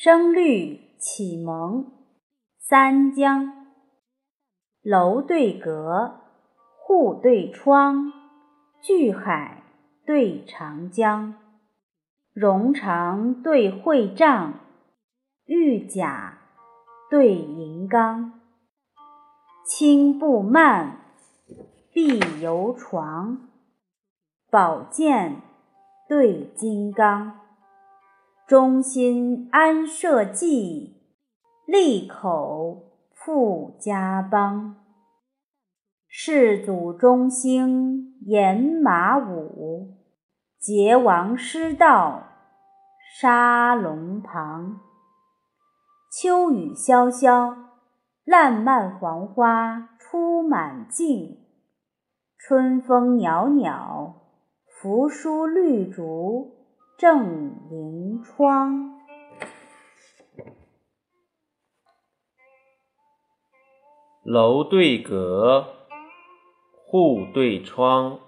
声律启蒙。三江，楼对阁，户对窗，巨海对长江，荣长对会帐，玉甲对银缸，轻步慢，碧游床，宝剑对金刚。忠心安社稷，利口富家邦。世祖中兴严马武，桀王失道杀龙旁。秋雨潇潇，烂漫黄花出满径；春风袅袅，扶疏绿竹。正迎窗，楼对阁，户对窗，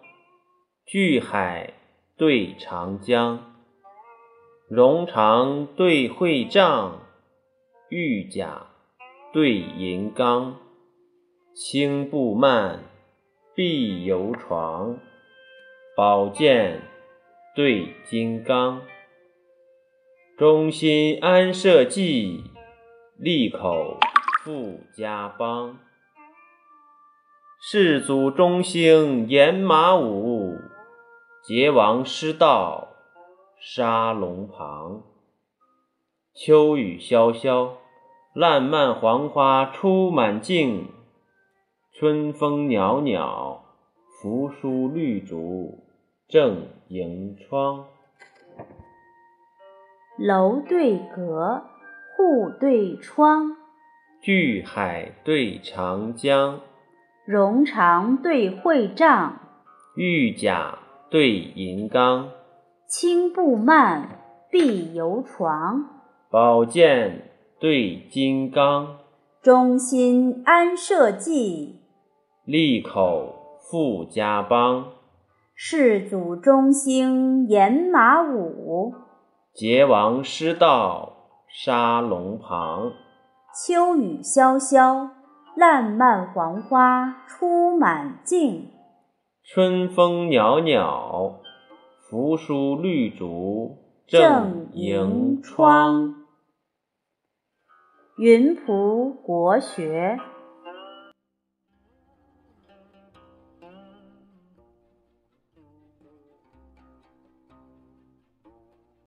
巨海对长江，荣长对会帐，玉甲对银缸，轻步慢，碧游床，宝剑。对金刚，忠心安社稷，利口富家邦。世祖中兴严马武，桀王失道杀龙旁。秋雨潇潇，烂漫黄花出满径；春风袅袅，扶疏绿竹。正迎窗，楼对阁，户对窗，巨海对长江，荣长对会帐，玉甲对银缸，轻步慢，碧游床，宝剑对金刚，忠心安社稷，利口富家邦。世祖中兴严马武，桀王失道杀龙旁。秋雨潇潇，烂漫黄花出满径；春风袅袅，扶疏绿竹正迎窗。云仆国学。